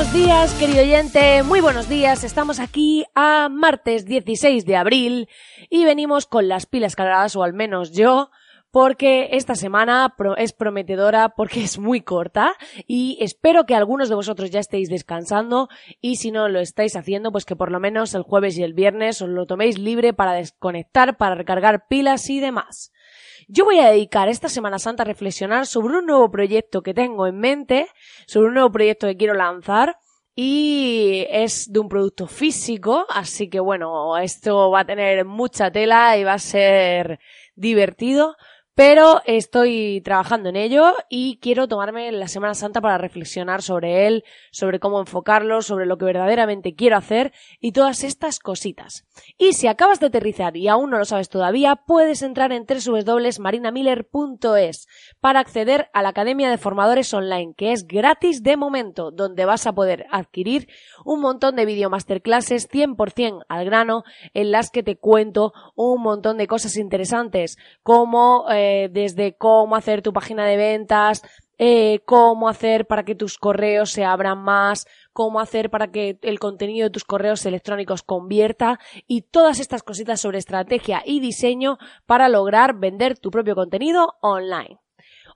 Buenos días, querido oyente, muy buenos días. Estamos aquí a martes 16 de abril y venimos con las pilas cargadas, o al menos yo, porque esta semana es prometedora porque es muy corta y espero que algunos de vosotros ya estéis descansando y si no lo estáis haciendo, pues que por lo menos el jueves y el viernes os lo toméis libre para desconectar, para recargar pilas y demás. Yo voy a dedicar esta Semana Santa a reflexionar sobre un nuevo proyecto que tengo en mente, sobre un nuevo proyecto que quiero lanzar y es de un producto físico, así que bueno, esto va a tener mucha tela y va a ser divertido, pero estoy trabajando en ello y quiero tomarme la Semana Santa para reflexionar sobre él, sobre cómo enfocarlo, sobre lo que verdaderamente quiero hacer y todas estas cositas. Y si acabas de aterrizar y aún no lo sabes todavía, puedes entrar en www.marinamiller.es para acceder a la Academia de Formadores Online, que es gratis de momento, donde vas a poder adquirir un montón de video masterclasses 100% al grano, en las que te cuento un montón de cosas interesantes, como eh, desde cómo hacer tu página de ventas, eh, cómo hacer para que tus correos se abran más, cómo hacer para que el contenido de tus correos electrónicos convierta y todas estas cositas sobre estrategia y diseño para lograr vender tu propio contenido online.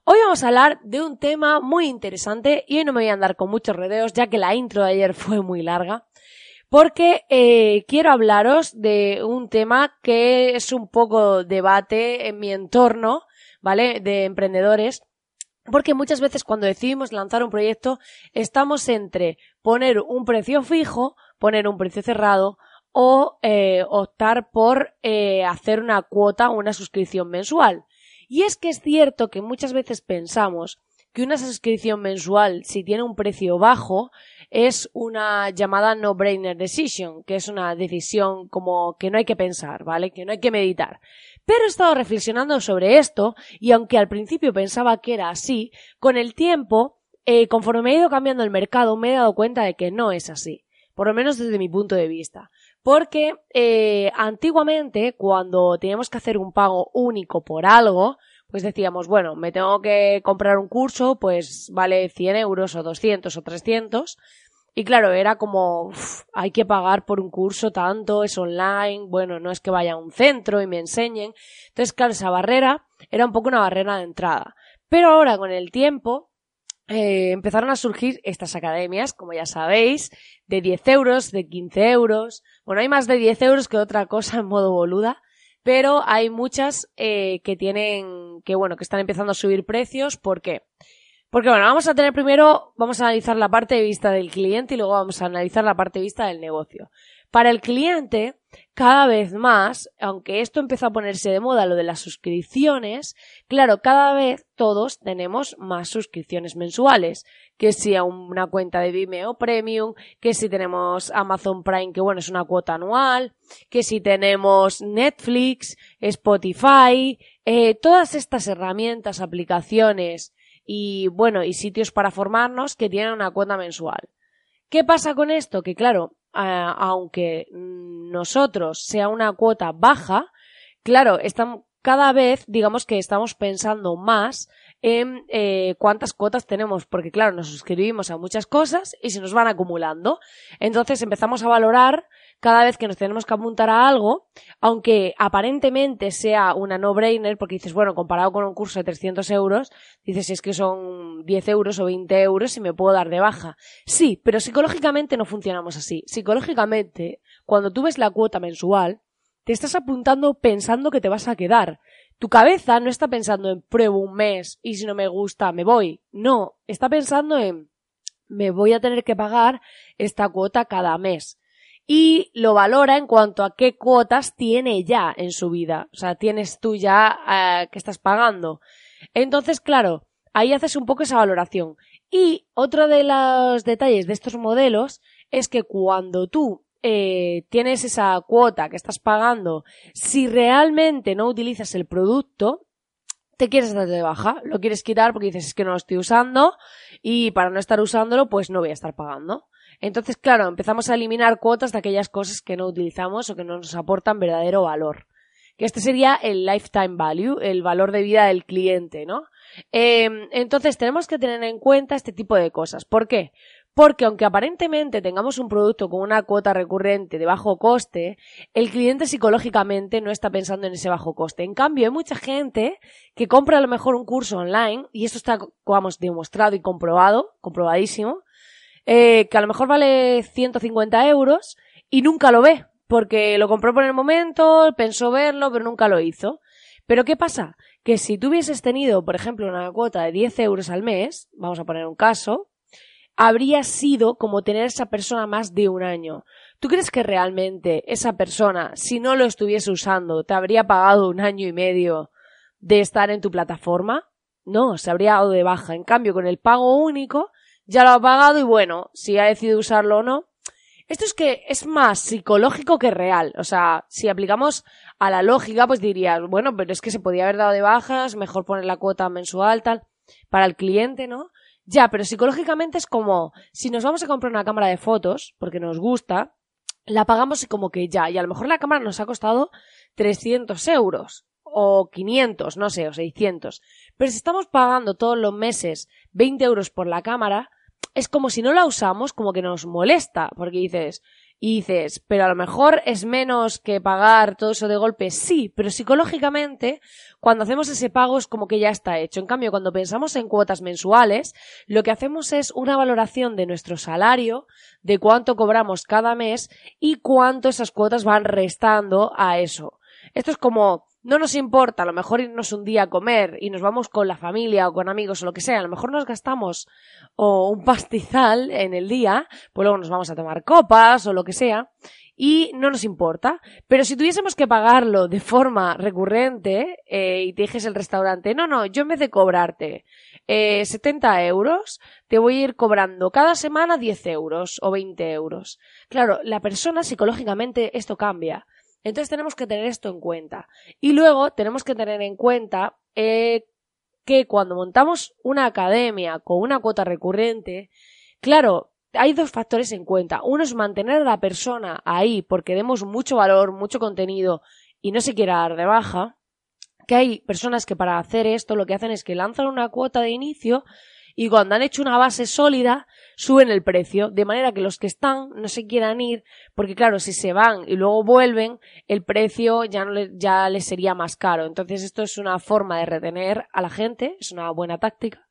Hoy vamos a hablar de un tema muy interesante y hoy no me voy a andar con muchos rodeos ya que la intro de ayer fue muy larga porque eh, quiero hablaros de un tema que es un poco debate en mi entorno, ¿vale? De emprendedores. Porque muchas veces cuando decidimos lanzar un proyecto estamos entre poner un precio fijo, poner un precio cerrado o eh, optar por eh, hacer una cuota o una suscripción mensual. Y es que es cierto que muchas veces pensamos que una suscripción mensual, si tiene un precio bajo, es una llamada no-brainer decision, que es una decisión como que no hay que pensar, ¿vale? Que no hay que meditar. Pero he estado reflexionando sobre esto y aunque al principio pensaba que era así, con el tiempo, eh, conforme me he ido cambiando el mercado, me he dado cuenta de que no es así. Por lo menos desde mi punto de vista. Porque eh, antiguamente, cuando teníamos que hacer un pago único por algo, pues decíamos, bueno, me tengo que comprar un curso, pues vale 100 euros o 200 o 300, y claro, era como, hay que pagar por un curso tanto, es online, bueno, no es que vaya a un centro y me enseñen. Entonces, claro, esa barrera era un poco una barrera de entrada. Pero ahora, con el tiempo, eh, empezaron a surgir estas academias, como ya sabéis, de 10 euros, de 15 euros. Bueno, hay más de 10 euros que otra cosa en modo boluda, pero hay muchas eh, que tienen, que bueno, que están empezando a subir precios. ¿Por qué? Porque bueno, vamos a tener primero, vamos a analizar la parte de vista del cliente y luego vamos a analizar la parte de vista del negocio. Para el cliente, cada vez más, aunque esto empezó a ponerse de moda lo de las suscripciones, claro, cada vez todos tenemos más suscripciones mensuales, que si a una cuenta de Vimeo Premium, que si tenemos Amazon Prime, que bueno, es una cuota anual, que si tenemos Netflix, Spotify, eh, todas estas herramientas, aplicaciones y bueno, y sitios para formarnos que tienen una cuota mensual. ¿Qué pasa con esto? Que claro, aunque nosotros sea una cuota baja, claro, cada vez digamos que estamos pensando más en eh, cuántas cuotas tenemos, porque claro, nos suscribimos a muchas cosas y se nos van acumulando. Entonces empezamos a valorar cada vez que nos tenemos que apuntar a algo, aunque aparentemente sea una no-brainer, porque dices, bueno, comparado con un curso de 300 euros, dices, es que son 10 euros o 20 euros y me puedo dar de baja. Sí, pero psicológicamente no funcionamos así. Psicológicamente, cuando tú ves la cuota mensual, te estás apuntando pensando que te vas a quedar. Tu cabeza no está pensando en pruebo un mes y si no me gusta me voy. No, está pensando en me voy a tener que pagar esta cuota cada mes. Y lo valora en cuanto a qué cuotas tiene ya en su vida. O sea, tienes tú ya eh, que estás pagando. Entonces, claro, ahí haces un poco esa valoración. Y otro de los detalles de estos modelos es que cuando tú eh, tienes esa cuota que estás pagando, si realmente no utilizas el producto, te quieres dar de baja, lo quieres quitar porque dices es que no lo estoy usando y para no estar usándolo pues no voy a estar pagando. Entonces, claro, empezamos a eliminar cuotas de aquellas cosas que no utilizamos o que no nos aportan verdadero valor. Que este sería el lifetime value, el valor de vida del cliente, ¿no? Eh, entonces tenemos que tener en cuenta este tipo de cosas. ¿Por qué? Porque aunque aparentemente tengamos un producto con una cuota recurrente de bajo coste, el cliente psicológicamente no está pensando en ese bajo coste. En cambio, hay mucha gente que compra a lo mejor un curso online, y esto está, vamos, demostrado y comprobado, comprobadísimo, eh, que a lo mejor vale 150 euros y nunca lo ve, porque lo compró por el momento, pensó verlo, pero nunca lo hizo. Pero ¿qué pasa? Que si tú hubieses tenido, por ejemplo, una cuota de 10 euros al mes, vamos a poner un caso, habría sido como tener esa persona más de un año. ¿Tú crees que realmente esa persona, si no lo estuviese usando, te habría pagado un año y medio de estar en tu plataforma? No, se habría dado de baja. En cambio, con el pago único, ya lo ha pagado y bueno, si ha decidido usarlo o no. Esto es que es más psicológico que real. O sea, si aplicamos a la lógica, pues dirías, bueno, pero es que se podía haber dado de bajas, mejor poner la cuota mensual, tal, para el cliente, ¿no? Ya, pero psicológicamente es como si nos vamos a comprar una cámara de fotos, porque nos gusta, la pagamos y como que ya, y a lo mejor la cámara nos ha costado 300 euros, o 500, no sé, o 600. Pero si estamos pagando todos los meses 20 euros por la cámara, es como si no la usamos, como que nos molesta, porque dices, y dices, pero a lo mejor es menos que pagar todo eso de golpe. Sí, pero psicológicamente, cuando hacemos ese pago es como que ya está hecho. En cambio, cuando pensamos en cuotas mensuales, lo que hacemos es una valoración de nuestro salario, de cuánto cobramos cada mes y cuánto esas cuotas van restando a eso. Esto es como no nos importa a lo mejor irnos un día a comer y nos vamos con la familia o con amigos o lo que sea, a lo mejor nos gastamos o un pastizal en el día, pues luego nos vamos a tomar copas o lo que sea, y no nos importa. Pero si tuviésemos que pagarlo de forma recurrente eh, y te dijese el restaurante, no, no, yo en vez de cobrarte eh, 70 euros, te voy a ir cobrando cada semana 10 euros o 20 euros. Claro, la persona psicológicamente esto cambia. Entonces tenemos que tener esto en cuenta. Y luego tenemos que tener en cuenta eh, que cuando montamos una academia con una cuota recurrente, claro, hay dos factores en cuenta. Uno es mantener a la persona ahí porque demos mucho valor, mucho contenido y no se quiera dar de baja. Que hay personas que para hacer esto lo que hacen es que lanzan una cuota de inicio y cuando han hecho una base sólida suben el precio, de manera que los que están no se quieran ir, porque claro, si se van y luego vuelven, el precio ya, no le, ya les sería más caro. Entonces esto es una forma de retener a la gente, es una buena táctica.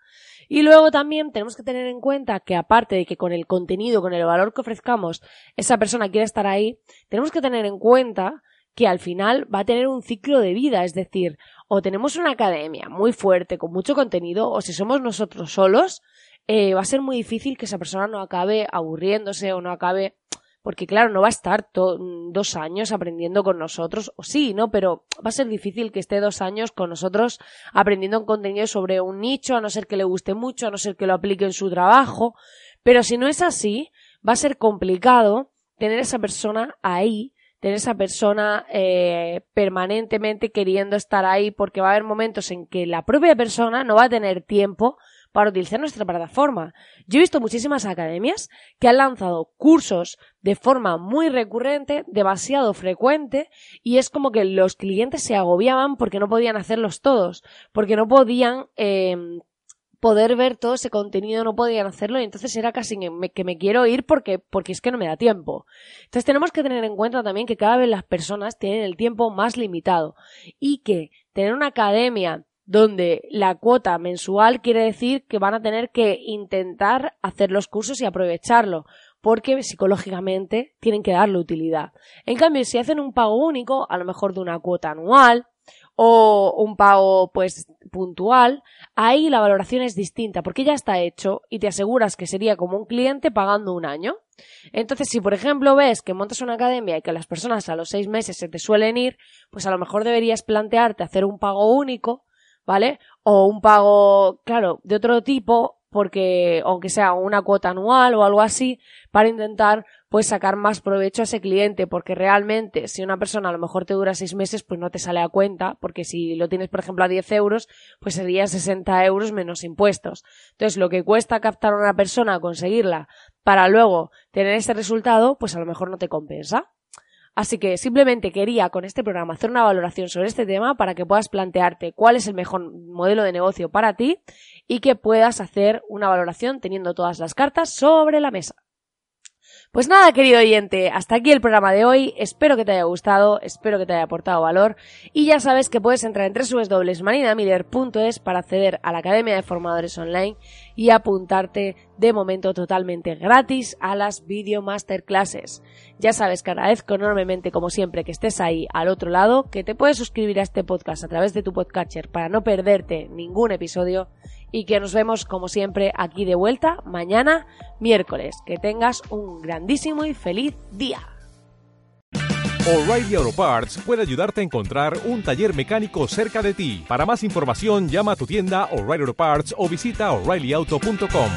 Y luego también tenemos que tener en cuenta que aparte de que con el contenido, con el valor que ofrezcamos, esa persona quiere estar ahí, tenemos que tener en cuenta que al final va a tener un ciclo de vida, es decir, o tenemos una academia muy fuerte, con mucho contenido, o si somos nosotros solos, eh, va a ser muy difícil que esa persona no acabe aburriéndose o no acabe porque claro, no va a estar dos años aprendiendo con nosotros, o sí, ¿no? Pero va a ser difícil que esté dos años con nosotros aprendiendo un contenido sobre un nicho, a no ser que le guste mucho, a no ser que lo aplique en su trabajo. Pero si no es así, va a ser complicado tener esa persona ahí tener esa persona eh, permanentemente queriendo estar ahí porque va a haber momentos en que la propia persona no va a tener tiempo para utilizar nuestra plataforma. Yo he visto muchísimas academias que han lanzado cursos de forma muy recurrente, demasiado frecuente, y es como que los clientes se agobiaban porque no podían hacerlos todos, porque no podían eh, poder ver todo ese contenido, no podían hacerlo y entonces era casi que me quiero ir porque, porque es que no me da tiempo. Entonces tenemos que tener en cuenta también que cada vez las personas tienen el tiempo más limitado y que tener una academia donde la cuota mensual quiere decir que van a tener que intentar hacer los cursos y aprovecharlo, porque psicológicamente tienen que darle utilidad. En cambio, si hacen un pago único, a lo mejor de una cuota anual, o un pago pues puntual, ahí la valoración es distinta porque ya está hecho y te aseguras que sería como un cliente pagando un año. Entonces, si por ejemplo ves que montas una academia y que las personas a los seis meses se te suelen ir, pues a lo mejor deberías plantearte hacer un pago único, ¿vale? O un pago, claro, de otro tipo porque aunque sea una cuota anual o algo así, para intentar pues sacar más provecho a ese cliente, porque realmente si una persona a lo mejor te dura seis meses, pues no te sale a cuenta, porque si lo tienes por ejemplo a 10 euros, pues serían 60 euros menos impuestos. Entonces lo que cuesta captar a una persona, conseguirla, para luego tener ese resultado, pues a lo mejor no te compensa. Así que simplemente quería con este programa hacer una valoración sobre este tema para que puedas plantearte cuál es el mejor modelo de negocio para ti y que puedas hacer una valoración teniendo todas las cartas sobre la mesa. Pues nada, querido oyente, hasta aquí el programa de hoy. Espero que te haya gustado, espero que te haya aportado valor. Y ya sabes que puedes entrar en www.marinamiller.es para acceder a la Academia de Formadores Online y apuntarte de momento totalmente gratis a las video masterclasses. Ya sabes que agradezco enormemente, como siempre, que estés ahí al otro lado, que te puedes suscribir a este podcast a través de tu podcatcher para no perderte ningún episodio y que nos vemos como siempre aquí de vuelta mañana miércoles. Que tengas un grandísimo y feliz día. O'Reilly Auto Parts puede ayudarte a encontrar un taller mecánico cerca de ti. Para más información, llama a tu tienda O'Reilly Auto Parts o visita oreillyauto.com.